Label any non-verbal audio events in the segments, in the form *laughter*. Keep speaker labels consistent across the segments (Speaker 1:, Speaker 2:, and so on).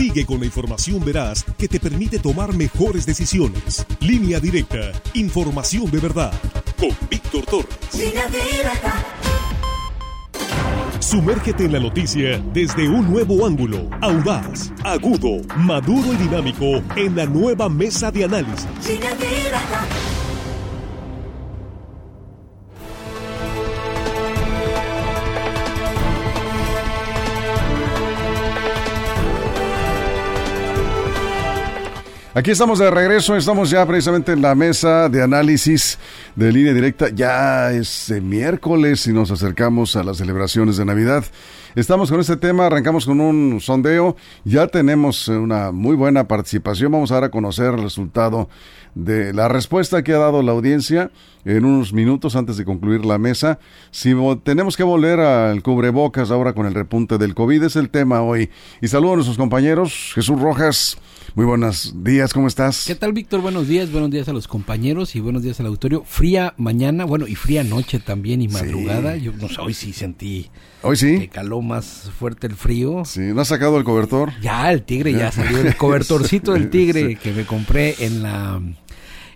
Speaker 1: Sigue con la información veraz que te permite tomar mejores decisiones. Línea directa, información de verdad. Con Víctor Torres. Línea directa. Sumérgete en la noticia desde un nuevo ángulo, audaz, agudo, maduro y dinámico en la nueva mesa de análisis. Línea directa.
Speaker 2: Aquí estamos de regreso, estamos ya precisamente en la mesa de análisis de línea directa. Ya es miércoles y nos acercamos a las celebraciones de Navidad. Estamos con este tema, arrancamos con un sondeo, ya tenemos una muy buena participación, vamos a dar a conocer el resultado de la respuesta que ha dado la audiencia en unos minutos antes de concluir la mesa. Si tenemos que volver al cubrebocas ahora con el repunte del COVID, es el tema hoy. Y saludo a nuestros compañeros, Jesús Rojas. Muy buenos días, ¿cómo estás?
Speaker 3: ¿Qué tal, Víctor? Buenos días, buenos días a los compañeros y buenos días al auditorio. Fría mañana, bueno, y fría noche también y madrugada. Yo no sé, hoy sí sentí
Speaker 2: Hoy sí.
Speaker 3: Que más fuerte el frío.
Speaker 2: Sí, ¿no has sacado el cobertor?
Speaker 3: Ya, el tigre ya salió. El cobertorcito del *laughs* tigre que me compré en la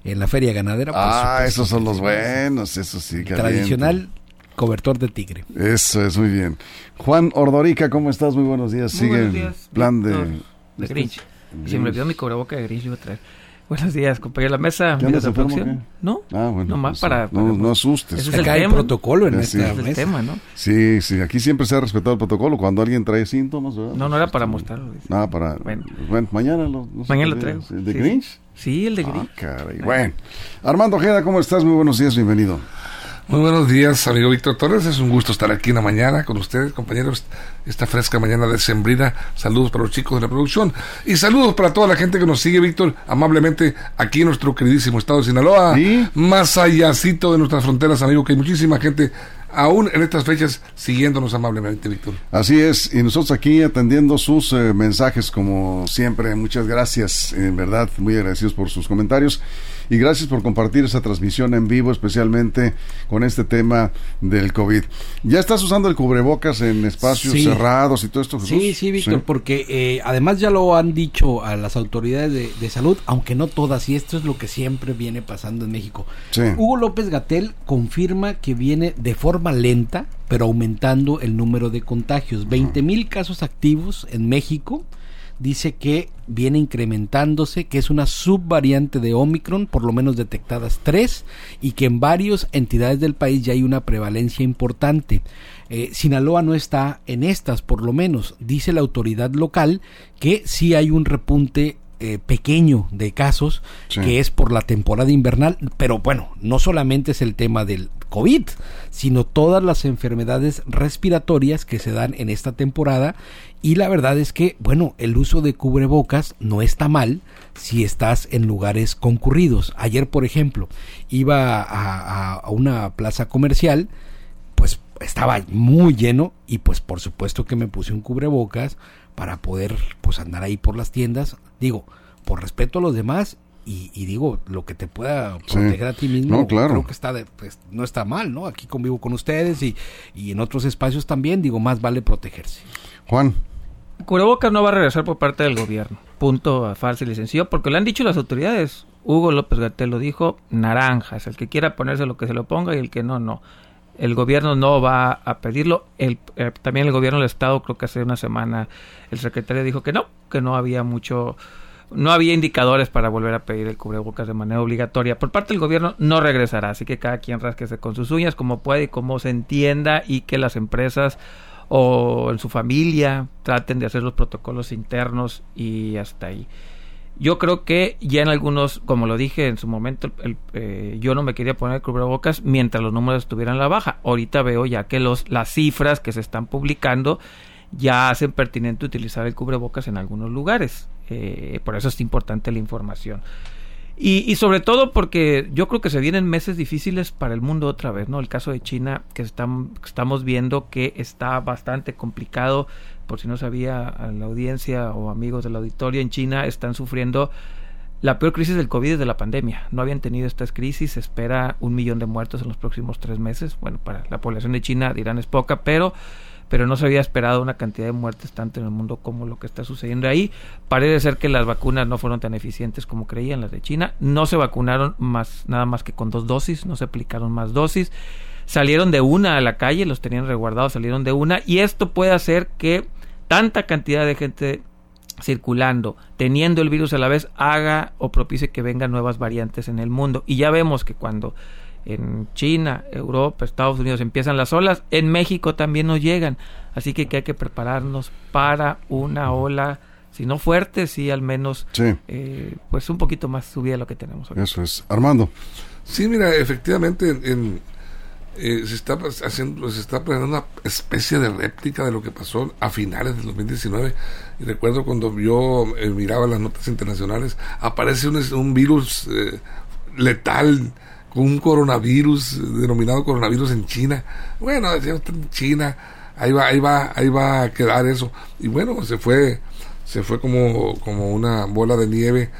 Speaker 3: en la feria ganadera.
Speaker 2: ah, esos son los buenos, eso sí.
Speaker 3: Tradicional cobertor de tigre.
Speaker 2: Eso es muy bien. Juan Ordorica, ¿cómo estás? Muy buenos días. Sigue el plan de...
Speaker 4: De Grinch. Si me olvidó mi cobreboca de gris, iba a traer. Buenos días, compañero de la mesa.
Speaker 2: ¿Qué andas enfermo,
Speaker 4: ¿No?
Speaker 2: Ah, bueno.
Speaker 4: Nomás para,
Speaker 2: para, No, no asustes.
Speaker 3: Ese es el, protocolo en
Speaker 4: sí.
Speaker 3: esta
Speaker 4: el tema, ¿no?
Speaker 2: Sí, sí. Aquí siempre se ha respetado el protocolo cuando alguien trae síntomas, ¿verdad?
Speaker 4: No, no era para mostrarlo.
Speaker 2: Ah, para... Bueno, bueno mañana lo...
Speaker 4: No mañana lo traigo.
Speaker 2: ¿De sí, Grinch?
Speaker 4: Sí, el de
Speaker 2: ah,
Speaker 4: Grinch.
Speaker 2: Ah, caray. Bueno. Armando Ojeda, ¿cómo estás? Muy buenos días, bienvenido.
Speaker 5: Muy buenos días, amigo Víctor Torres. Es un gusto estar aquí en la mañana con ustedes, compañeros. Esta fresca mañana de Sembrina. Saludos para los chicos de la producción. Y saludos para toda la gente que nos sigue, Víctor, amablemente aquí en nuestro queridísimo estado de Sinaloa. Más allácito de nuestras fronteras, amigo, que hay muchísima gente aún en estas fechas siguiéndonos amablemente, Víctor.
Speaker 2: Así es, y nosotros aquí atendiendo sus eh, mensajes como siempre. Muchas gracias, en verdad, muy agradecidos por sus comentarios y gracias por compartir esa transmisión en vivo, especialmente con este tema del COVID. ¿Ya estás usando el cubrebocas en espacios cerrados y todo esto?
Speaker 3: Sí, sí, Víctor, porque eh, además ya lo han dicho a las autoridades de, salud, aunque no todas, y esto es lo que siempre viene pasando en México. Hugo López Gatel confirma que viene de forma lenta, pero aumentando el número de contagios. 20 mil casos activos en México dice que viene incrementándose, que es una subvariante de Omicron, por lo menos detectadas tres, y que en varias entidades del país ya hay una prevalencia importante. Eh, Sinaloa no está en estas, por lo menos, dice la autoridad local que sí hay un repunte eh, pequeño de casos que es por la temporada invernal, pero bueno, no solamente es el tema del COVID, sino todas las enfermedades respiratorias que se dan en esta temporada y la verdad es que, bueno, el uso de cubrebocas no está mal si estás en lugares concurridos. Ayer, por ejemplo, iba a, a una plaza comercial, pues estaba muy lleno y pues por supuesto que me puse un cubrebocas para poder pues andar ahí por las tiendas, digo, por respeto a los demás y, digo, lo que te pueda proteger a ti mismo,
Speaker 2: no, claro.
Speaker 3: creo que está pues, no está mal, ¿no? Aquí convivo con ustedes y, y en otros espacios también, digo, más vale protegerse.
Speaker 2: Juan.
Speaker 4: Cubrebocas no va a regresar por parte del gobierno. Punto fácil y sencillo, porque lo han dicho las autoridades. Hugo López Gatel lo dijo, naranjas. El que quiera ponerse lo que se lo ponga y el que no, no el gobierno no va a pedirlo. El, eh, también el gobierno del Estado, creo que hace una semana, el secretario dijo que no, que no había mucho, no había indicadores para volver a pedir el cubrebocas de manera obligatoria. Por parte del gobierno no regresará, así que cada quien rasquese con sus uñas como puede y como se entienda y que las empresas o en su familia traten de hacer los protocolos internos y hasta ahí. Yo creo que ya en algunos, como lo dije en su momento, el, eh, yo no me quería poner el cubrebocas mientras los números estuvieran a la baja. Ahorita veo ya que los, las cifras que se están publicando ya hacen pertinente utilizar el cubrebocas en algunos lugares. Eh, por eso es importante la información. Y, y, sobre todo porque yo creo que se vienen meses difíciles para el mundo otra vez, ¿no? El caso de China, que, están, estamos viendo que está bastante complicado por si no sabía la audiencia o amigos del auditorio, en China están sufriendo la peor crisis del COVID desde la pandemia. No habían tenido estas crisis, se espera un millón de muertos en los próximos tres meses. Bueno, para la población de China dirán es poca, pero pero no se había esperado una cantidad de muertes tanto en el mundo como lo que está sucediendo ahí. Parece ser que las vacunas no fueron tan eficientes como creían las de China. No se vacunaron más, nada más que con dos dosis, no se aplicaron más dosis. Salieron de una a la calle, los tenían resguardados, salieron de una, y esto puede hacer que tanta cantidad de gente circulando, teniendo el virus a la vez, haga o propicie que vengan nuevas variantes en el mundo. Y ya vemos que cuando en China, Europa, Estados Unidos empiezan las olas, en México también nos llegan. Así que, hay que prepararnos para una ola, si no fuerte, sí al menos eh, pues un poquito más subida de lo que tenemos
Speaker 2: hoy. Eso es. Armando.
Speaker 5: Sí, mira, efectivamente en, eh, se está haciendo, se está planeando una especie de réplica de lo que pasó a finales del 2019. Y recuerdo cuando yo eh, miraba las notas internacionales, aparece un, un virus eh, letal, un coronavirus, denominado coronavirus en China. Bueno, decíamos en China, ahí va, ahí va, ahí va a quedar eso. Y bueno, se fue, se fue como, como una bola de nieve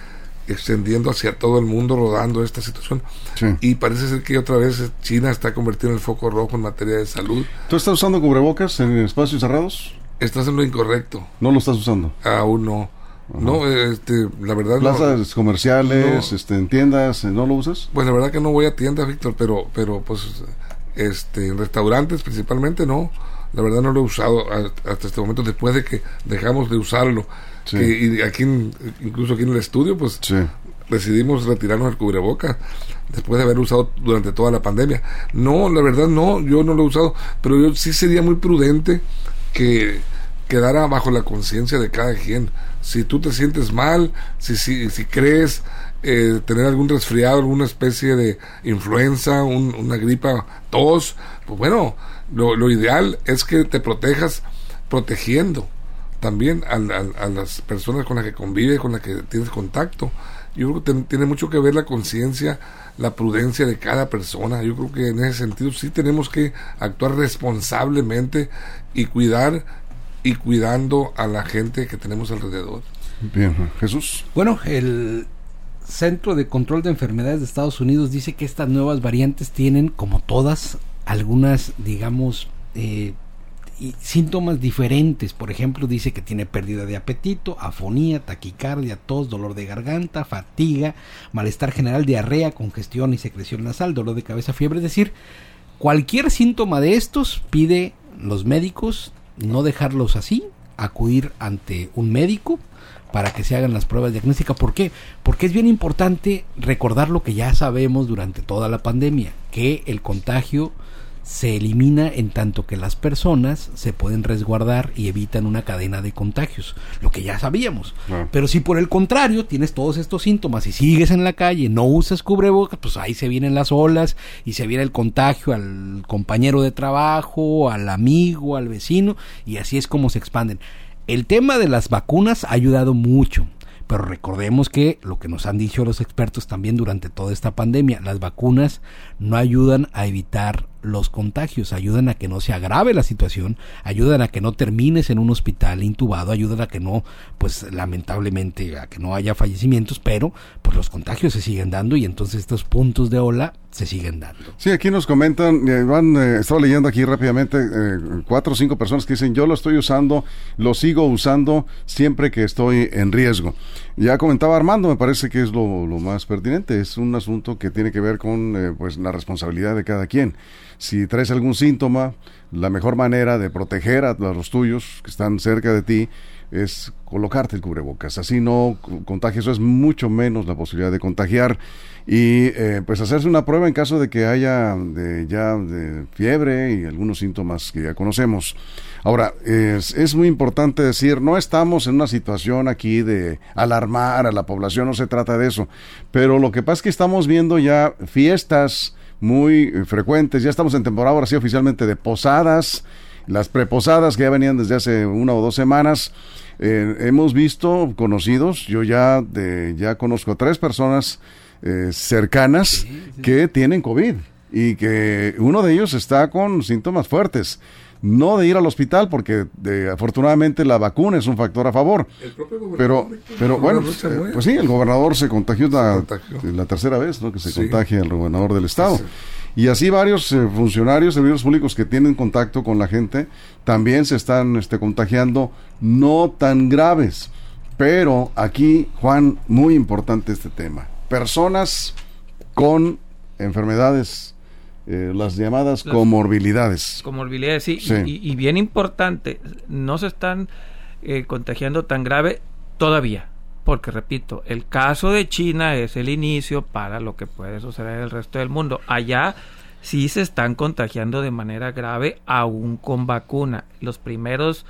Speaker 5: extendiendo hacia todo el mundo, rodando esta situación. Y parece ser que otra vez China está convirtiendo en el foco rojo en materia de salud.
Speaker 2: ¿Tú estás usando cubrebocas en espacios cerrados?
Speaker 5: Estás en lo incorrecto.
Speaker 2: ¿No lo estás usando?
Speaker 5: Aún no. No, este, la verdad
Speaker 2: Plazas comerciales, este, en tiendas, ¿no lo usas?
Speaker 5: Pues la verdad que no voy a tiendas, Víctor, pero, pero pues, este, en restaurantes principalmente no. La verdad no lo he usado hasta este momento, después de que dejamos de usarlo. Y aquí, incluso aquí en el estudio, pues decidimos retirarnos el cubreboca después de haber usado durante toda la pandemia. No, la verdad no, yo no lo he usado, pero yo sí sería muy prudente que quedara bajo la conciencia de cada quien. Si tú te sientes mal, si, si, si crees eh, tener algún resfriado, alguna especie de influenza, una gripa, tos, pues bueno, lo, lo, ideal es que te protejas protegiendo también a, a, las personas con las que convives, con las que tienes contacto. Yo creo que tiene mucho que ver la conciencia, la prudencia de cada persona. Yo creo que en ese sentido sí tenemos que actuar responsablemente y cuidar y cuidando a la gente que tenemos alrededor.
Speaker 2: Bien, Jesús.
Speaker 3: Bueno, el Centro de Control de Enfermedades de Estados Unidos dice que estas nuevas variantes tienen, como todas, algunas, digamos, eh, síntomas diferentes. Por ejemplo, dice que tiene pérdida de apetito, afonía, taquicardia, tos, dolor de garganta, fatiga, malestar general, diarrea, congestión y secreción nasal, dolor de cabeza, fiebre. Es decir, cualquier síntoma de estos pide los médicos no dejarlos así, acudir ante un médico para que se hagan las pruebas diagnósticas. ¿Por qué? Porque es bien importante recordar lo que ya sabemos durante toda la pandemia, que el contagio se elimina en tanto que las personas se pueden resguardar y evitan una cadena de contagios, lo que ya sabíamos. Pero si por el contrario tienes todos estos síntomas y sigues en la calle, no usas cubrebocas, pues ahí se vienen las olas y se viene el contagio al compañero de trabajo, al amigo, al vecino y así es como se expanden. El tema de las vacunas ha ayudado mucho. Pero recordemos que lo que nos han dicho los expertos también durante toda esta pandemia, las vacunas no ayudan a evitar los contagios, ayudan a que no se agrave la situación, ayudan a que no termines en un hospital intubado, ayudan a que no, pues lamentablemente, a que no haya fallecimientos, pero pues los contagios se siguen dando y entonces estos puntos de ola se siguen dando.
Speaker 2: Sí, aquí nos comentan, eh, Iván, eh, estaba leyendo aquí rápidamente, eh, cuatro o cinco personas que dicen, yo lo estoy usando, lo sigo usando siempre que estoy en riesgo. Ya comentaba Armando, me parece que es lo, más pertinente, es un asunto que tiene que ver con pues la responsabilidad de cada quien. Si traes algún síntoma, la mejor manera de proteger a los tuyos que están cerca de ti es colocarte el cubrebocas. Así no contagias, eso es mucho menos la posibilidad de contagiar. Y eh, pues hacerse una prueba en caso de que haya de, ya de fiebre y algunos síntomas que ya conocemos. Ahora, es, es muy importante decir, no estamos en una situación aquí de alarmar a la población, no se trata de eso. Pero lo que pasa es que estamos viendo ya fiestas muy frecuentes, ya estamos en temporada ahora sí oficialmente de posadas, las preposadas que ya venían desde hace una o dos semanas eh, hemos visto conocidos, yo ya, de, ya conozco a tres personas eh, cercanas que tienen COVID y que uno de ellos está con síntomas fuertes. No de ir al hospital porque afortunadamente la vacuna es un factor a favor. pero, pero bueno, eh, pues sí, el gobernador se contagió la, la tercera vez ¿no? que se contagia el gobernador del estado. Y así varios eh, funcionarios, servidores públicos que tienen contacto con la gente, también se están este, contagiando, no tan graves. Pero aquí, Juan, muy importante este tema. Personas con enfermedades, eh, las llamadas comorbilidades.
Speaker 4: Comorbilidades, sí. Y, bien importante, no se están eh, contagiando tan grave todavía. Porque, repito, el caso de China es el inicio para lo que puede suceder en el resto del mundo. Allá sí se están contagiando de manera grave, aún con vacuna. Los primeros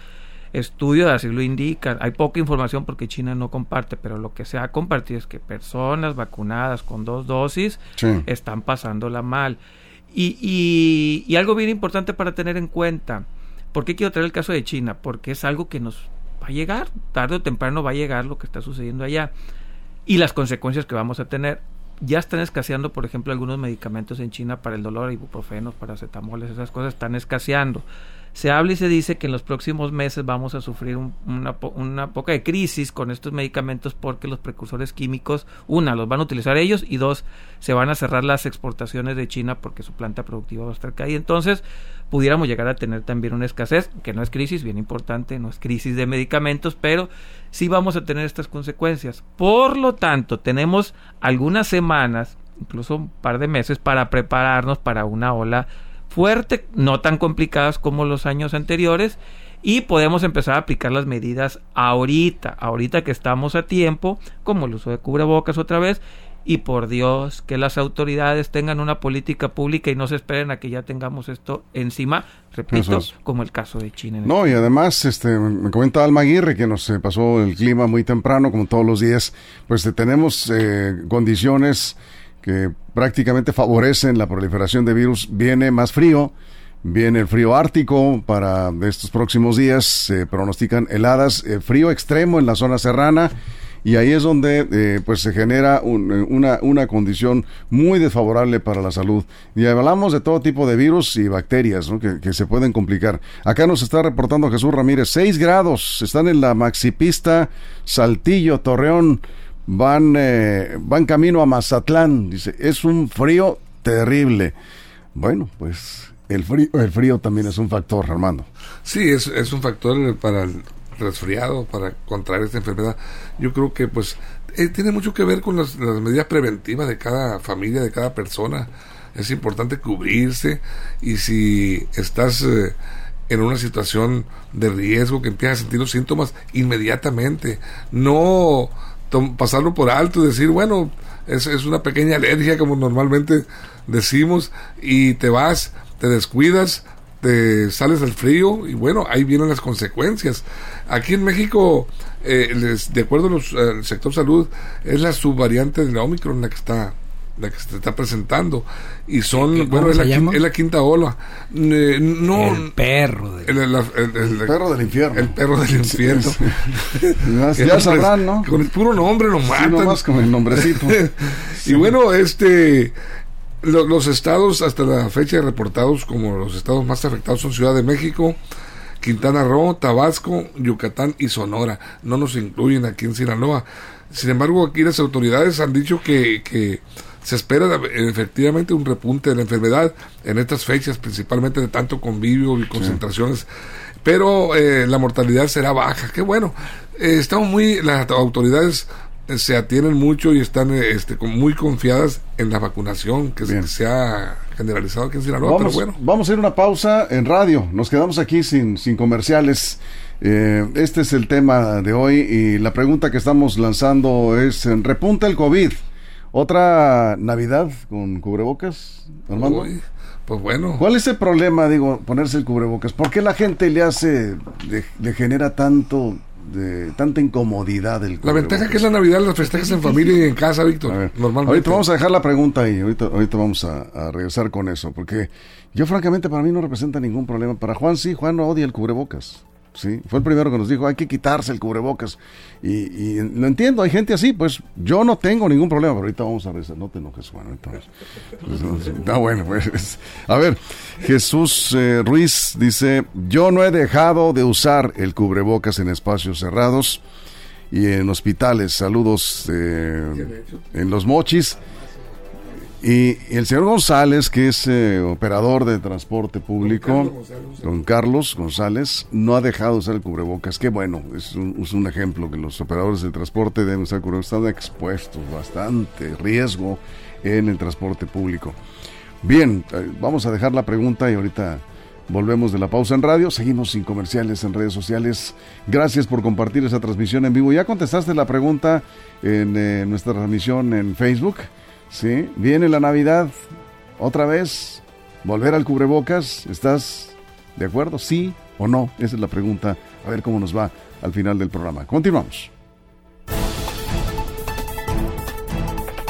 Speaker 4: estudios así lo indican. Hay poca información porque China no comparte, pero lo que se ha compartido es que personas vacunadas con dos dosis están pasándola mal. Y, y, algo bien importante para tener en cuenta, ¿por qué quiero traer el caso de China? Porque es algo que nos va a llegar, tarde o temprano va a llegar lo que está sucediendo allá y las consecuencias que vamos a tener. Ya están escaseando, por ejemplo, algunos medicamentos en China para el dolor, ibuprofenos, paracetamoles, esas cosas están escaseando. Se habla y se dice que en los próximos meses vamos a sufrir una, una, poca de crisis con estos medicamentos porque los precursores químicos, una, los van a utilizar ellos y dos, se van a cerrar las exportaciones de China porque su planta productiva va a estar caída. Entonces, pudiéramos llegar a tener también una escasez, que no es crisis, bien importante, no es crisis de medicamentos, pero sí vamos a tener estas consecuencias. Por lo tanto, tenemos algunas semanas, incluso un par de meses, para prepararnos para una ola fuerte, no tan complicadas como los años anteriores y podemos empezar a aplicar las medidas ahorita, ahorita que estamos a tiempo, como el uso de cubrebocas otra vez y por Dios que las autoridades tengan una política pública y no se esperen a que ya tengamos esto encima, repito, como el caso de China.
Speaker 2: no, y además, este, me comenta Alma Aguirre que nos pasó el clima muy temprano, como todos los días, pues tenemos eh, condiciones que prácticamente favorecen la proliferación de virus. Viene más frío, viene el frío ártico para estos próximos días, se pronostican heladas, eh, frío extremo en la zona serrana y ahí es donde eh, pues se genera una, una condición muy desfavorable para la salud. Y hablamos de todo tipo de virus y bacterias que, que, se pueden complicar. Acá nos está reportando Jesús Ramírez, 6 grados, están en la maxipista Saltillo, Torreón van, eh, van camino a Mazatlán. Dice, es un frío terrible. Bueno, pues el frío, el frío también es un factor, Armando.
Speaker 5: Sí, es, es un factor para el resfriado, para contraer esta enfermedad. Yo creo que pues eh, tiene mucho que ver con las, medidas preventivas de cada familia, de cada persona. Es importante cubrirse y si estás eh, en una situación de riesgo que empiezas a sentir los síntomas inmediatamente, no pasarlo por alto y decir, bueno, es, es una pequeña alergia como normalmente decimos y te vas, te descuidas, te sales al frío y bueno, ahí vienen las consecuencias. Aquí en México, eh, les, de acuerdo al sector salud, es la subvariante de la Omicron la que está la que se está presentando. Y son bueno es la, quinta ola.
Speaker 3: Eh, no. El perro
Speaker 2: el, perro del infierno.
Speaker 5: el perro del infierno. *laughs*
Speaker 2: ya, *laughs* sabrán no
Speaker 5: con el puro nombre lo matan.
Speaker 2: con el nombrecito. *laughs*
Speaker 5: Y bueno este los estados hasta la fecha reportados como los estados más afectados son Ciudad de México Quintana Roo, Tabasco, Yucatán y Sonora. No nos incluyen aquí en Sinaloa. Sin embargo, aquí las autoridades han dicho que, que se espera efectivamente un repunte de la enfermedad en estas fechas, principalmente de tanto convivio y concentraciones, pero eh, la mortalidad será baja. Qué bueno. Eh, estamos muy, las autoridades eh, se atienen mucho y están este, muy confiadas en la vacunación que se, ha generalizado aquí en Sinaloa,
Speaker 2: vamos,
Speaker 5: pero bueno.
Speaker 2: Vamos a ir a una pausa en radio. Nos quedamos aquí sin, sin comerciales. este es el tema de hoy y la pregunta que estamos lanzando es, ¿repunta el COVID? ¿Otra Navidad con cubrebocas, Armando?
Speaker 5: pues bueno.
Speaker 2: ¿Cuál es el problema, digo, ponerse el cubrebocas? ¿Por qué la gente le hace, le, genera tanto, de tanta incomodidad el
Speaker 5: La ventaja que es la Navidad, las festejas en familia y en casa, Víctor. Normalmente.
Speaker 2: Ahorita vamos a dejar la pregunta ahí, ahorita, ahorita vamos a, a, regresar con eso, porque yo francamente para mí no representa ningún problema. Para Juan sí, Juan no odia el cubrebocas. ¿Sí? Fue el primero que nos dijo, hay que quitarse el cubrebocas. Y, lo entiendo, hay gente así, pues yo no tengo ningún problema, pero ahorita vamos a rezar, no te enojes, bueno, entonces. Está bueno, pues. A ver, Jesús eh, Ruiz dice, yo no he dejado de usar el cubrebocas en espacios cerrados y en hospitales. Saludos eh, en los mochis. Y el señor González, que es eh, operador de transporte público, don Carlos González, no ha dejado usar el cubrebocas. Qué bueno, es un, ejemplo que los operadores del transporte deben usar el cubrebocas. Están expuestos bastante riesgo en el transporte público. Bien, eh, vamos a dejar la pregunta y ahorita volvemos de la pausa en radio. Seguimos sin comerciales en redes sociales. Gracias por compartir esa transmisión en vivo. ¿Ya contestaste la pregunta en eh, nuestra transmisión en Facebook? Sí, viene la Navidad, otra vez, volver al cubrebocas, ¿estás de acuerdo? ¿Sí o no? Esa es la pregunta, a ver cómo nos va al final del programa. Continuamos.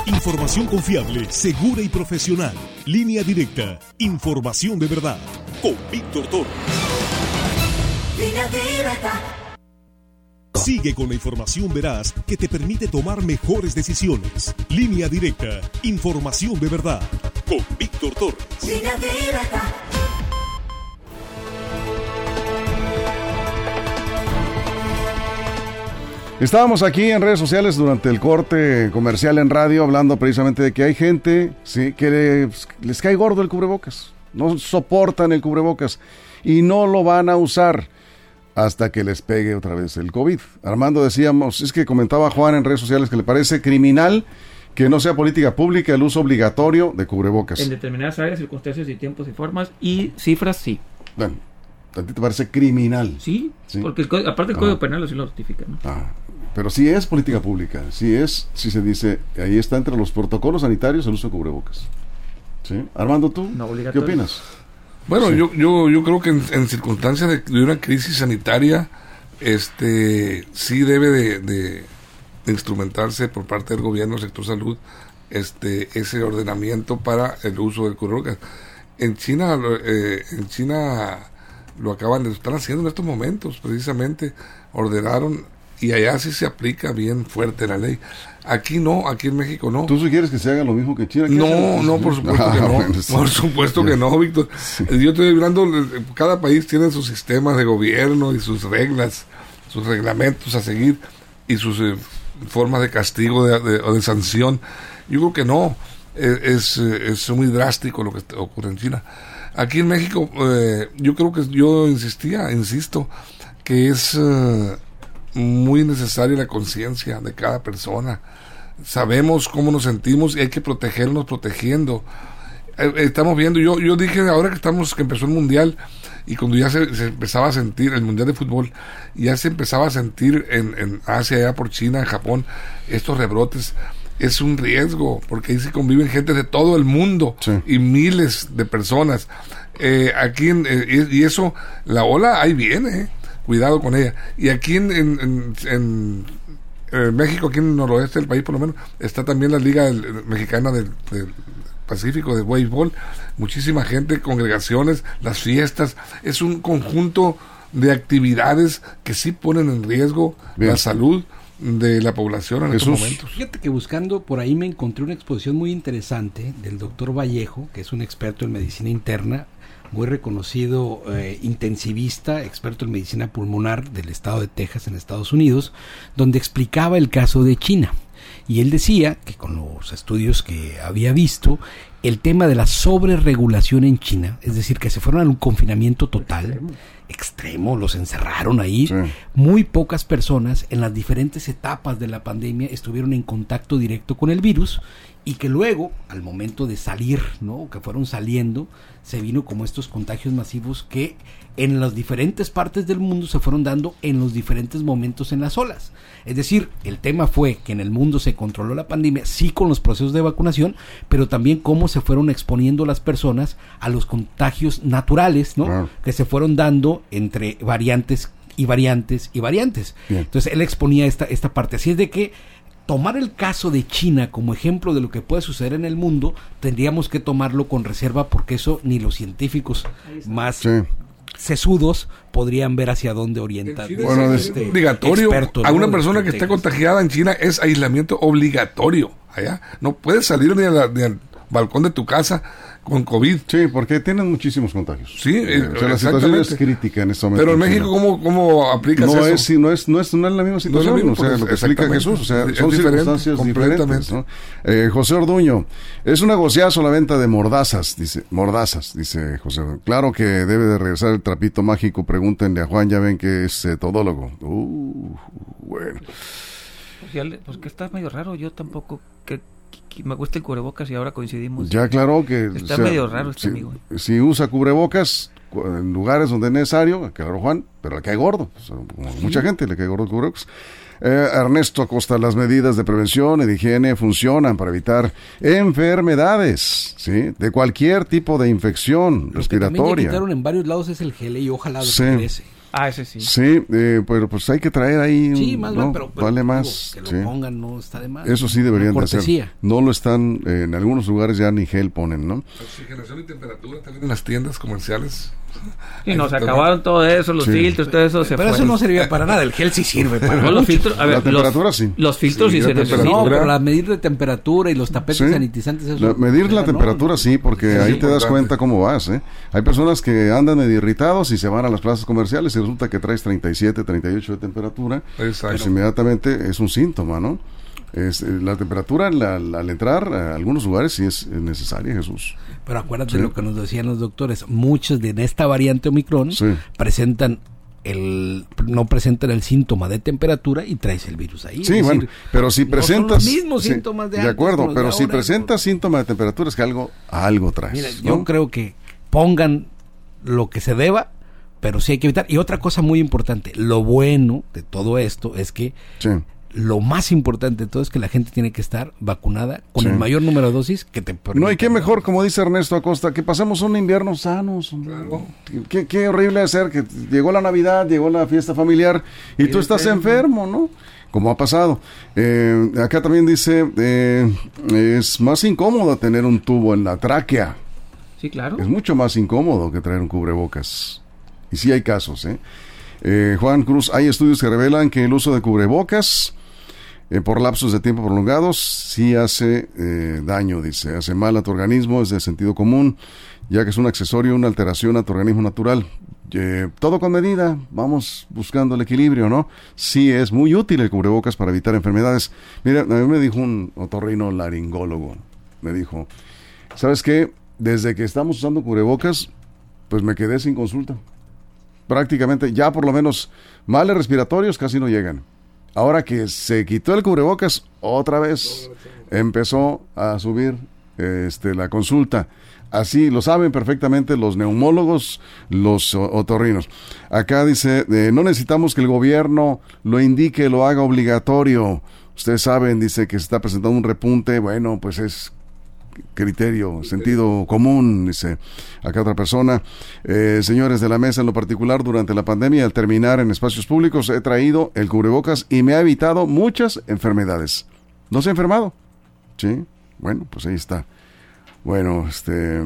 Speaker 1: Información confiable, segura y profesional. Línea directa, información de verdad. Con Víctor Toro. Línea directa. Sigue con la información veraz que te permite tomar mejores decisiones. Línea directa, información de verdad. Con Víctor Torres. Línea directa.
Speaker 2: Estábamos aquí en redes sociales durante el corte comercial en radio hablando precisamente de que hay gente ¿sí? que les cae gordo el cubrebocas, no soportan el cubrebocas y no lo van a usar hasta que les pegue otra vez el COVID. Armando decíamos, es que comentaba Juan en redes sociales que le parece criminal que no sea política pública el uso obligatorio de cubrebocas.
Speaker 4: En determinadas áreas, circunstancias y tiempos y formas y cifras, sí.
Speaker 2: Bueno, ¿a ti te parece criminal?
Speaker 4: Sí, porque aparte el Código Penal lo notifica, ¿no?
Speaker 2: Ah, pero sí es política pública, sí es, sí se dice, ahí está entre los protocolos sanitarios el uso de cubrebocas. ¿Sí? Armando, ¿tú qué opinas?
Speaker 5: Bueno, yo, yo, yo creo que en, circunstancias de, una crisis sanitaria, este sí debe de, instrumentarse por parte del gobierno, sector salud, este ese ordenamiento para el uso del cubrebocas. En China, eh, en China lo acaban de estar haciendo en estos momentos, precisamente ordenaron y allá sí se aplica bien fuerte la ley. Aquí no, aquí en México no.
Speaker 2: ¿Tú sugieres que se haga lo mismo que China?
Speaker 5: No, no, por supuesto que no. por supuesto que no, Víctor. Yo estoy hablando, cada país tiene sus sistemas de gobierno y sus reglas, sus reglamentos a seguir y sus eh, formas de castigo o de sanción. Yo creo que no. E, es, es, muy drástico lo que ocurre en China. Aquí en México, eh, yo creo que yo insistía, insisto, que es eh, muy necesaria la conciencia de cada persona. Sabemos cómo nos sentimos y hay que protegernos protegiendo. Eh, estamos viendo, yo, yo dije ahora que estamos, que empezó el mundial y cuando ya se, empezaba a sentir el mundial de fútbol, ya se empezaba a sentir en, en Asia, allá por China, en Japón, estos rebrotes es un riesgo, porque ahí se conviven gente de todo el mundo y miles de personas. Eh, aquí, eh, y eso, la ola ahí viene, cuidado con ella. Y aquí en, en, México, aquí en el noroeste del país por lo menos, está también la Liga Mexicana del, Pacífico de béisbol, muchísima gente, congregaciones, las fiestas, es un conjunto de actividades que sí ponen en riesgo la salud de la población en estos momentos.
Speaker 3: Fíjate que buscando por ahí me encontré una exposición muy interesante del doctor Vallejo, que es un experto en medicina interna, muy reconocido eh, intensivista, experto en medicina pulmonar del estado de Texas en Estados Unidos, donde explicaba el caso de China. Y él decía que con los estudios que había visto, el tema de la sobreregulación en China, es decir, que se fueron a un confinamiento total, extremo, los encerraron ahí, muy pocas personas en las diferentes etapas de la pandemia estuvieron en contacto directo con el virus y que luego, al momento de salir, ¿no? que fueron saliendo, se vino como estos contagios masivos que en las diferentes partes del mundo se fueron dando en los diferentes momentos en las olas. Es decir, el tema fue que en el mundo se controló la pandemia, sí con los procesos de vacunación, pero también cómo se fueron exponiendo las personas a los contagios naturales, ¿no? Que se fueron dando entre variantes y variantes y variantes. Entonces él exponía esta, esta parte. Así es de que tomar el caso de China como ejemplo de lo que puede suceder en el mundo, tendríamos que tomarlo con reserva porque eso ni los científicos más sesudos podrían ver hacia dónde orientar.
Speaker 5: Bueno, es este obligatorio. A una persona que esté contagiada en China es aislamiento obligatorio. Allá no puedes salir ni, al balcón de tu casa con COVID.
Speaker 2: Sí, porque tienen muchísimos contagios.
Speaker 5: Sí,
Speaker 2: eh, o sea, la situación es crítica en este momento.
Speaker 5: Pero en México, ¿cómo, cómo aplicas
Speaker 2: no
Speaker 5: eso?
Speaker 2: Es, no, es, no, es, no es la misma situación, o sea, lo que explica Jesús, o sea, son circunstancias diferentes. ¿no? Eh, José Orduño, es un negociazo la venta de mordazas, dice, mordazas, dice José. Claro que debe de regresar el trapito mágico, pregúntenle a Juan, ya ven que es todólogo. Uh, bueno.
Speaker 4: Pues, pues que está medio raro, yo tampoco, que me gusta el cubrebocas y ahora coincidimos.
Speaker 2: Ya claro que...
Speaker 4: Está medio raro este
Speaker 2: si,
Speaker 4: amigo.
Speaker 2: Si usa cubrebocas en lugares donde es necesario, claro Juan, pero le cae gordo. mucha gente le cae gordo el cubrebocas. Eh, Ernesto Acosta, las medidas de prevención y de higiene funcionan para evitar enfermedades, ¿sí? De cualquier tipo de infección
Speaker 3: Lo
Speaker 2: respiratoria.
Speaker 3: Que ya quitaron en varios lados es el gel y ojalá sí. regrese.
Speaker 4: Ah, ese sí.
Speaker 2: Sí, eh, pero pues hay que traer ahí.
Speaker 3: Sí, más
Speaker 2: ¿no?
Speaker 3: pero, pero,
Speaker 2: vale
Speaker 3: digo,
Speaker 2: más.
Speaker 3: que lo
Speaker 2: sí.
Speaker 3: pongan no está de más.
Speaker 2: Eso sí deberían de hacer. No lo están, eh, en algunos lugares ya ni gel ponen, ¿no?
Speaker 5: Oxigenación y temperatura también en las tiendas comerciales.
Speaker 4: Y nos acabaron todo eso, los sí. filtros, todo eso se
Speaker 3: Pero
Speaker 4: fue.
Speaker 3: eso no servía para nada, el gel sí sirve para *laughs*
Speaker 4: no, los filtros, a ver,
Speaker 2: la temperatura
Speaker 4: los,
Speaker 2: sí.
Speaker 4: Los filtros sí,
Speaker 2: sí
Speaker 4: se necesitan.
Speaker 3: No, pero la medir de temperatura y los tapetes
Speaker 2: Sí.
Speaker 3: sanitizantes eso.
Speaker 2: La- medir la
Speaker 3: no,
Speaker 2: temperatura sí, porque
Speaker 5: Sí,
Speaker 2: ahí
Speaker 5: sí,
Speaker 2: te das cuenta cómo vas. ¿eh? Hay personas que andan irritados y se van a las plazas comerciales y resulta que traes 37, 38 de temperatura.
Speaker 5: Exacto.
Speaker 2: Pues inmediatamente es un síntoma, ¿no? Es, eh, la temperatura la- la- al entrar a algunos lugares sí es necesaria, Jesús.
Speaker 3: Pero acuérdate
Speaker 2: Sí.
Speaker 3: lo que nos decían los doctores, muchos de esta variante Omicron
Speaker 2: Sí.
Speaker 3: presentan el no presentan el síntoma de temperatura y traes el virus ahí.
Speaker 2: Sí,
Speaker 3: Es
Speaker 2: bueno,
Speaker 3: decir,
Speaker 2: pero si
Speaker 3: no son
Speaker 2: presentas...
Speaker 3: los mismos
Speaker 2: sí,
Speaker 3: síntomas de
Speaker 2: De acuerdo,
Speaker 3: de
Speaker 2: pero si
Speaker 3: ahora,
Speaker 2: presentas síntomas de temperatura es que algo, algo traes.
Speaker 3: Mira,
Speaker 2: ¿no?
Speaker 3: yo creo que pongan lo que se deba, pero sí hay que evitar. Y otra cosa muy importante, lo bueno de todo esto es que
Speaker 2: Sí.
Speaker 3: Lo más importante de todo es que la gente tiene que estar vacunada con
Speaker 2: Sí.
Speaker 3: el mayor número de dosis que te
Speaker 2: No, y qué mejor, como dice Ernesto Acosta, que pasemos un invierno sanos. hombre. Qué, qué horrible ser que llegó la Navidad, llegó la fiesta familiar y tú estás enfermo, ¿no? Como ha pasado. Eh, acá también dice, eh, es más incómodo tener un tubo en la tráquea.
Speaker 4: Sí, claro.
Speaker 2: Es mucho más incómodo que traer un cubrebocas. Y sí hay casos, ¿eh? Eh, Juan Cruz, hay estudios que revelan que el uso de cubrebocas eh, por lapsos de tiempo prolongados sí hace eh, daño, dice, hace mal a tu organismo, es de sentido común, ya que es un accesorio, una alteración a tu organismo natural. Eh, todo con medida, vamos buscando el equilibrio, ¿no? Sí es muy útil el cubrebocas para evitar enfermedades. Mira, a mí me dijo un otorrino laringólogo, me dijo, ¿sabes qué? Desde que estamos usando cubrebocas, pues me quedé sin consulta. Prácticamente, ya por lo menos males respiratorios casi no llegan. Ahora que se quitó el cubrebocas, otra vez empezó a subir este, la consulta. Así lo saben perfectamente los neumólogos, los otorrinos. Acá dice, eh, no necesitamos que el gobierno lo indique, lo haga obligatorio. Ustedes saben, dice que se está presentando un repunte. Bueno, pues es criterio, sentido común, dice acá otra persona. Eh, señores de la mesa, en lo particular, durante la pandemia, al terminar en espacios públicos, he traído el cubrebocas y me ha evitado muchas enfermedades. ¿No se ha enfermado? Sí, bueno, pues ahí está. Bueno, este,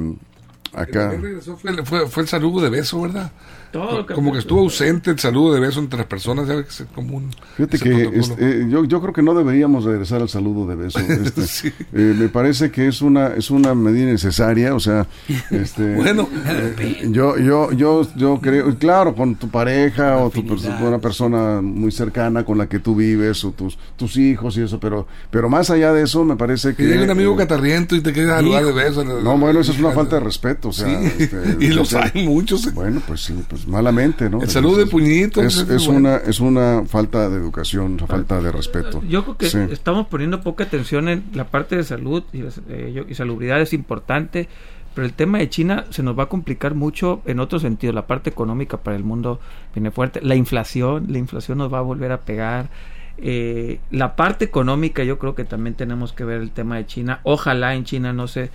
Speaker 2: acá...
Speaker 5: Regresó, Fue, fue, fue el saludo de beso, ¿verdad?
Speaker 4: Todo
Speaker 5: Como que estuvo ausente el saludo de beso entre las personas, ya que es común.
Speaker 2: Fíjate que
Speaker 5: protocolo.
Speaker 2: este, eh, yo, yo creo que no deberíamos regresar al saludo de beso. *laughs* este.
Speaker 5: Sí.
Speaker 2: Eh, me parece que es una es una medida necesaria, o sea, *laughs* este,
Speaker 5: Bueno.
Speaker 2: eh, yo yo yo yo creo, claro, con tu pareja o tu una persona muy cercana con la que tú vives o tus tus hijos y eso, pero pero más allá de eso me parece que
Speaker 5: Que llegue un amigo
Speaker 2: eh,
Speaker 5: catarriento y te quiere saludar de beso.
Speaker 2: no, bueno, eso es una *laughs* falta de respeto, o sea,
Speaker 5: Sí,
Speaker 2: este, *laughs*
Speaker 5: y los
Speaker 2: sea,
Speaker 5: hay muchos.
Speaker 2: Bueno, pues sí, pues malamente, ¿no?
Speaker 5: El saludo de puñito.
Speaker 2: Es,
Speaker 5: ese
Speaker 2: es
Speaker 5: bueno.
Speaker 2: una es una falta de educación, una falta de respeto.
Speaker 4: Yo creo que
Speaker 2: Sí.
Speaker 4: estamos poniendo poca atención en la parte de salud y, eh, y salubridad es importante, pero el tema de China se nos va a complicar mucho en otro sentido. La parte económica para el mundo viene fuerte. La inflación, la inflación nos va a volver a pegar. Eh, la parte económica yo creo que también tenemos que ver el tema de China. Ojalá en China no se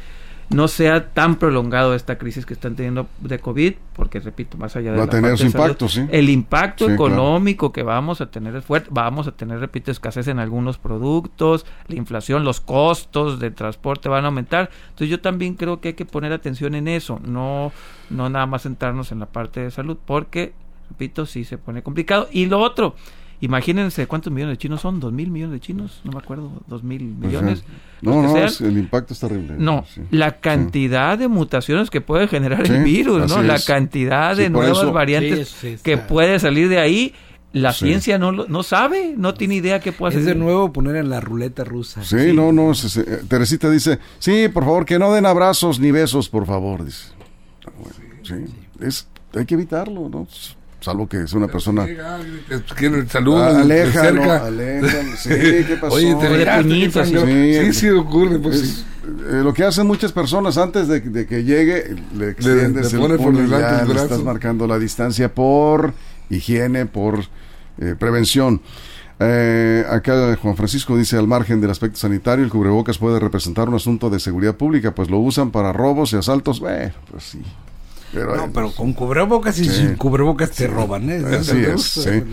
Speaker 4: no sea tan prolongado esta crisis que están teniendo de COVID, porque repito, más allá de
Speaker 2: Va a tener su
Speaker 4: salud,
Speaker 2: impacto, sí.
Speaker 4: el impacto
Speaker 2: Sí, claro.
Speaker 4: económico que vamos a tener es fuerte, vamos a tener, repito, escasez en algunos productos, la inflación, los costos de transporte van a aumentar. Entonces yo también creo que hay que poner atención en eso, no, no nada más centrarnos en la parte de salud, porque, repito, sí se pone complicado. Y lo otro, Imagínense cuántos millones de chinos son, dos mil millones de chinos, no me acuerdo, dos mil millones.
Speaker 2: No, no, el impacto es terrible.
Speaker 4: No, la cantidad de mutaciones que puede generar el virus, ¿no? La cantidad de nuevas variantes que puede salir de ahí la ciencia no, no sabe, no tiene idea qué puede hacer.
Speaker 3: Es de nuevo poner en la ruleta rusa.
Speaker 2: Sí, no, no. Teresita dice, sí, por favor, que no den abrazos ni besos, por favor. Dice. sí, es, hay que evitarlo, ¿no? Salvo que es una persona.
Speaker 5: Quiere saludo
Speaker 2: aleja, cerca. *laughs* sí, ¿qué pasó? Oye,
Speaker 5: te sí, sí, ocurre, pues.
Speaker 2: Eh, lo que hacen muchas personas antes de, que llegue, le extiendes el puño, ya le estás marcando la distancia por higiene, por eh, prevención. Eh, acá Juan Francisco dice al margen del aspecto sanitario, el cubrebocas puede representar un asunto de seguridad pública, pues lo usan para robos y asaltos. Bueno, pues sí.
Speaker 3: Pero, no, pero con cubrebocas y sin cubrebocas te roban. ¿eh?
Speaker 2: Así es, sí.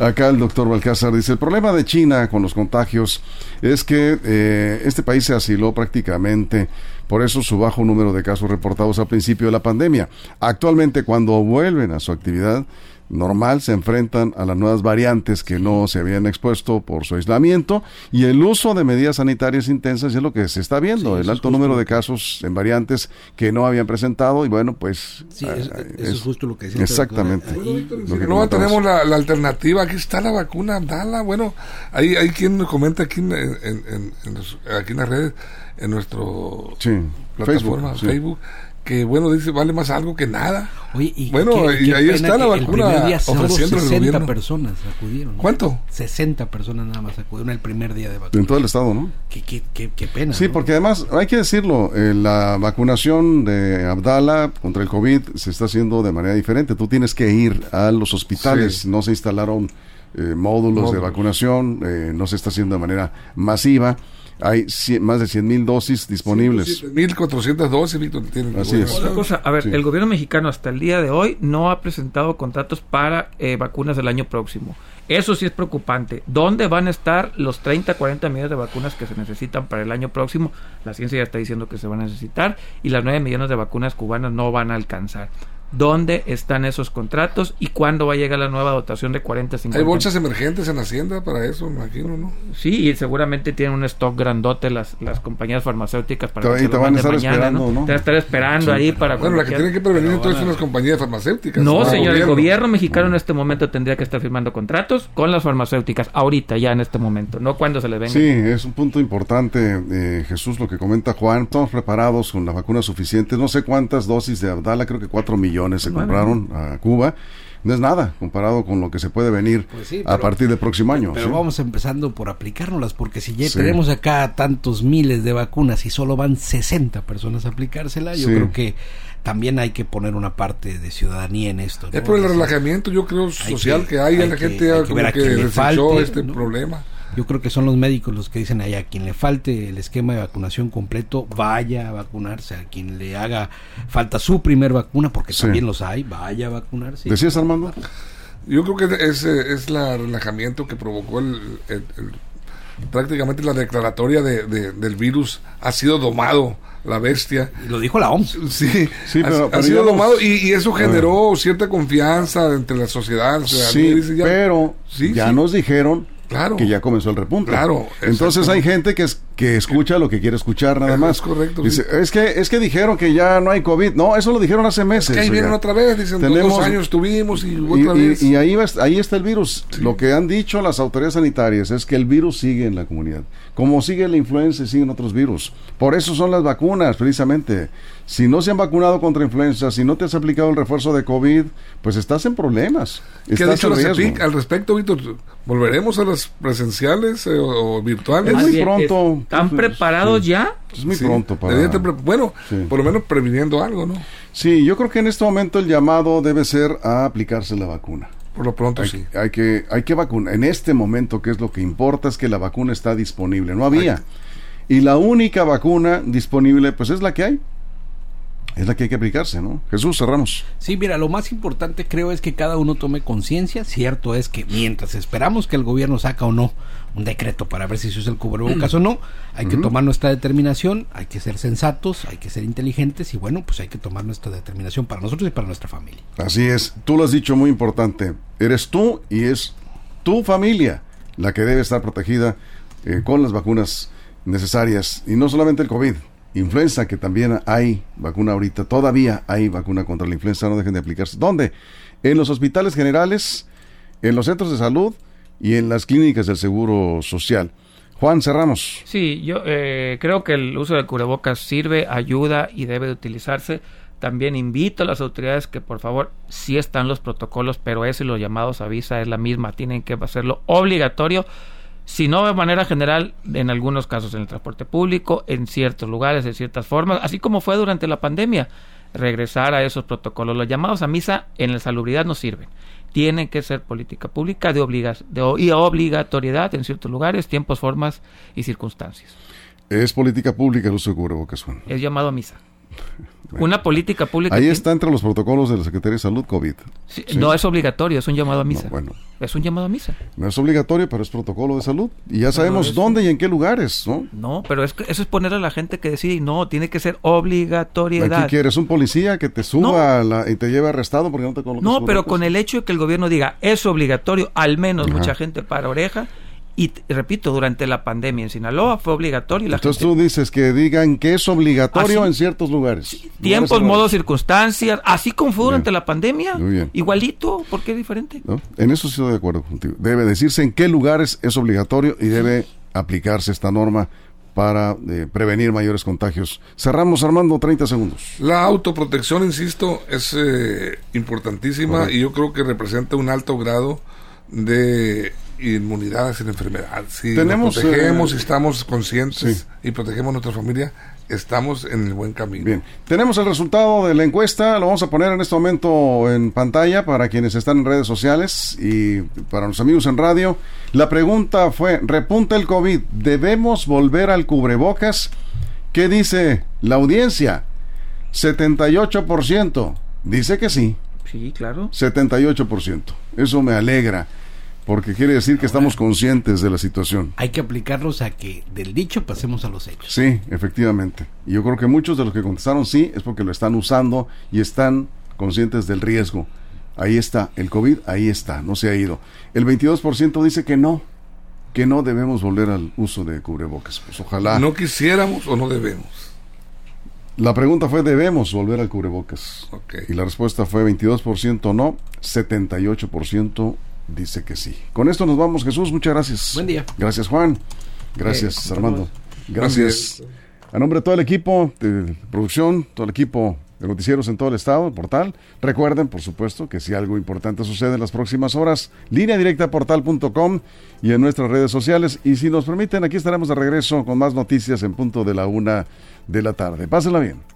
Speaker 2: Acá el doctor Balcázar dice, el problema de China con los contagios es que eh, este país se asiló prácticamente, por eso su bajo número de casos reportados al principio de la pandemia. Actualmente, cuando vuelven a su actividad, normal se enfrentan a las nuevas variantes que no se habían expuesto por su aislamiento y el uso de medidas sanitarias intensas es lo que se está viendo, el alto número de casos en variantes que no habían presentado y bueno, pues...
Speaker 3: Sí, eso es justo lo que decía.
Speaker 2: Exactamente.
Speaker 5: no tenemos la, alternativa, aquí está la vacuna, dala, bueno, hay, hay quien comenta aquí en, en, aquí en las redes, en nuestro plataforma Facebook que bueno, dice, vale más algo que nada.
Speaker 3: Oye, y
Speaker 5: bueno, y ahí está la vacuna
Speaker 3: el ofreciendo 60 personas acudieron.
Speaker 5: ¿Cuánto?
Speaker 3: 60 personas nada más acudieron el primer día de vacunación.
Speaker 2: En todo el estado, ¿no?
Speaker 3: Qué, qué, qué, qué pena.
Speaker 2: Sí, porque además, hay que decirlo, eh, la vacunación de Abdala contra el COVID se está haciendo de manera diferente. Tú tienes que ir a los hospitales, no se instalaron eh, módulos, de vacunación, eh, no se está haciendo de manera masiva hay más de 100 mil dosis disponibles.
Speaker 5: 1.400 dosis, Víctor.
Speaker 2: Así es.
Speaker 4: Otra cosa, a ver, el gobierno mexicano hasta el día de hoy no ha presentado contratos para eh, vacunas del año próximo. Eso sí es preocupante. ¿Dónde van a estar los 30, 40 millones de vacunas que se necesitan para el año próximo? La ciencia ya está diciendo que se van a necesitar y las 9 millones de vacunas cubanas no van a alcanzar dónde están esos contratos y cuándo va a llegar la nueva dotación de 40, 50.
Speaker 5: Hay bolsas emergentes en Hacienda para eso, me imagino, ¿no?
Speaker 4: Sí, y seguramente tienen un stock grandote las, las compañías farmacéuticas para
Speaker 2: que te van a estar esperando, ¿no?
Speaker 4: Te van a estar esperando ahí para...
Speaker 5: Bueno, la que tienen que prevenir entonces son las compañías farmacéuticas.
Speaker 4: No, señor, el gobierno mexicano en este momento tendría que estar firmando contratos con las farmacéuticas, ahorita, ya en este momento, no cuando se les venga.
Speaker 2: Sí, es un punto importante, eh, Jesús, lo que comenta Juan. Estamos preparados con la vacuna suficiente. No sé cuántas dosis de Abdala, creo que cuatro millones se compraron a Cuba. No es nada comparado con lo que se puede venir pues a partir del próximo año.
Speaker 3: Pero vamos empezando por aplicárnoslas, porque si ya tenemos acá tantos miles de vacunas y solo van 60 personas a aplicársela, yo creo que también hay que poner una parte de ciudadanía en esto.
Speaker 5: Es por el relajamiento, yo creo, social que, hay, en la gente que, que este problema.
Speaker 3: Yo creo que son los médicos los que dicen a quien le falte el esquema de vacunación completo, vaya a vacunarse, a quien le haga falta su primer vacuna, porque también los hay, vaya a vacunarse.
Speaker 2: ¿Decías Armando?
Speaker 5: Yo creo que es, es el relajamiento que provocó el, prácticamente la declaratoria de, del virus ha sido domado la bestia.
Speaker 3: lo dijo la OMS.
Speaker 5: Sí, sí ha, sido domado y, eso generó cierta confianza entre la sociedad.
Speaker 2: sí, pero ya nos dijeron
Speaker 5: Claro.
Speaker 2: Que ya comenzó el repunte.
Speaker 5: Claro.
Speaker 2: Entonces hay gente que, es, que escucha lo que quiere escuchar nada más.
Speaker 5: Es correcto.
Speaker 2: Dice, es, que, es que dijeron que ya no hay COVID. No, eso lo dijeron hace meses.
Speaker 5: Es que ahí vienen otra vez. Dicen, Tenemos, dos años tuvimos y otra vez.
Speaker 2: Y, ahí, ahí está el virus. Lo que han dicho las autoridades sanitarias es que el virus sigue en la comunidad. Como sigue la influenza, siguen otros virus. Por eso son las vacunas, precisamente. Si no se han vacunado contra influenza, si no te has aplicado el refuerzo de COVID, pues estás en problemas.
Speaker 5: ¿Qué ha dicho la CEPIC al respecto, Víctor? ¿Volveremos a las presenciales eh, o, virtuales?
Speaker 2: Es muy pronto.
Speaker 4: ¿Están preparados ya?
Speaker 2: Es muy pronto para...
Speaker 5: Bueno, por lo menos previniendo algo, ¿no?
Speaker 2: Sí, yo creo que en este momento el llamado debe ser a aplicarse la vacuna.
Speaker 5: Por lo pronto
Speaker 2: hay,
Speaker 5: sí.
Speaker 2: Hay que, hay que vacunar. En este momento, que es lo que importa, es que la vacuna está disponible. No había. Y la única vacuna disponible, pues es la que hay es la que hay que aplicarse, ¿no? Jesús, cerramos.
Speaker 3: Sí, mira, lo más importante creo es que cada uno tome conciencia. Cierto es que mientras esperamos que el gobierno saca o no un decreto para ver si se usa el cubrebocas o no, hay que tomar nuestra determinación, hay que ser sensatos, hay que ser inteligentes y bueno, pues hay que tomar nuestra determinación para nosotros y para nuestra familia.
Speaker 2: Así es, tú lo has dicho muy importante, eres tú y es tu familia la que debe estar protegida eh, con las vacunas necesarias. Y no solamente el COVID, influenza, que también hay vacuna ahorita, todavía hay vacuna contra la influenza, no dejen de aplicarse. ¿Dónde? En los hospitales generales, en los centros de salud y en las clínicas del Seguro Social. Juan, cerramos.
Speaker 4: Sí, yo eh, creo que el uso de cubrebocas sirve, ayuda y debe de utilizarse. También invito a las autoridades que por favor, sí están los protocolos, pero ese y los llamados a visa es la misma, tienen que hacerlo obligatorio, si no de manera general, en algunos casos en el transporte público, en ciertos lugares, en ciertas formas, así como fue durante la pandemia, regresar a esos protocolos. Los llamados a misa en la salubridad no sirven tiene que ser política pública de, de y obligatoriedad en ciertos lugares, tiempos, formas y circunstancias.
Speaker 2: Es política pública el uso de cubrebocas,
Speaker 4: Es llamado a misa. Una política pública.
Speaker 2: Ahí está entre los protocolos de la Secretaría de Salud COVID.
Speaker 4: No es obligatorio, es un llamado a misa. bueno. Es un llamado a misa.
Speaker 2: No es obligatorio, pero es protocolo de salud. Y ya sabemos dónde y en qué lugares, ¿no?
Speaker 4: No, pero es que eso es poner a la gente que decide y no, tiene que ser obligatoriedad.
Speaker 2: ¿Qué quieres? ¿Un policía que te suba y te lleve arrestado porque no te colocas
Speaker 4: No, pero con el hecho de que el gobierno diga es obligatorio, al menos mucha gente para oreja y repito, durante la pandemia en Sinaloa fue obligatorio.
Speaker 2: Entonces tú dices que digan que es obligatorio en ciertos lugares.
Speaker 4: tiempos, modos, circunstancias, así como fue durante la pandemia. Igualito, ¿por qué diferente?
Speaker 2: En eso sí estoy de acuerdo contigo. Debe decirse en qué lugares es obligatorio y debe aplicarse esta norma para eh, prevenir mayores contagios. Cerramos, Armando, 30 segundos.
Speaker 5: La autoprotección, insisto, es eh, importantísima y yo creo que representa un alto grado de inmunidad sin enfermedad. Si Tenemos, protegemos, y eh, estamos conscientes y protegemos a nuestra familia, estamos en el buen camino.
Speaker 2: Bien, tenemos el resultado de la encuesta, lo vamos a poner en este momento en pantalla para quienes están en redes sociales y para los amigos en radio. La pregunta fue, repunta el COVID, ¿debemos volver al cubrebocas? ¿Qué dice la audiencia? 78% dice que sí.
Speaker 4: Sí, claro.
Speaker 2: 78%. Eso me alegra porque quiere decir que estamos conscientes de la situación.
Speaker 3: Hay que aplicarlos a que del dicho pasemos a los hechos.
Speaker 2: Sí, efectivamente. Y yo creo que muchos de los que contestaron sí es porque lo están usando y están conscientes del riesgo. Ahí está, el COVID ahí está, no se ha ido. El 22% dice que no, que no debemos volver al uso de cubrebocas. Pues ojalá.
Speaker 5: ¿No quisiéramos o no debemos?
Speaker 2: La pregunta fue, ¿debemos volver al cubrebocas? Y la respuesta fue 22% no, 78% dice que sí. Con esto nos vamos, Jesús. Muchas gracias.
Speaker 3: Buen día.
Speaker 2: Gracias, Juan. Gracias, Armando. Gracias. A nombre de todo el equipo de producción, todo el equipo de noticieros en todo el estado, el portal. Recuerden, por supuesto, que si algo importante sucede en las próximas horas, línea directa portal.com y en nuestras redes sociales. Y si nos permiten, aquí estaremos de regreso con más noticias en punto de la una de la tarde. Pásenla bien.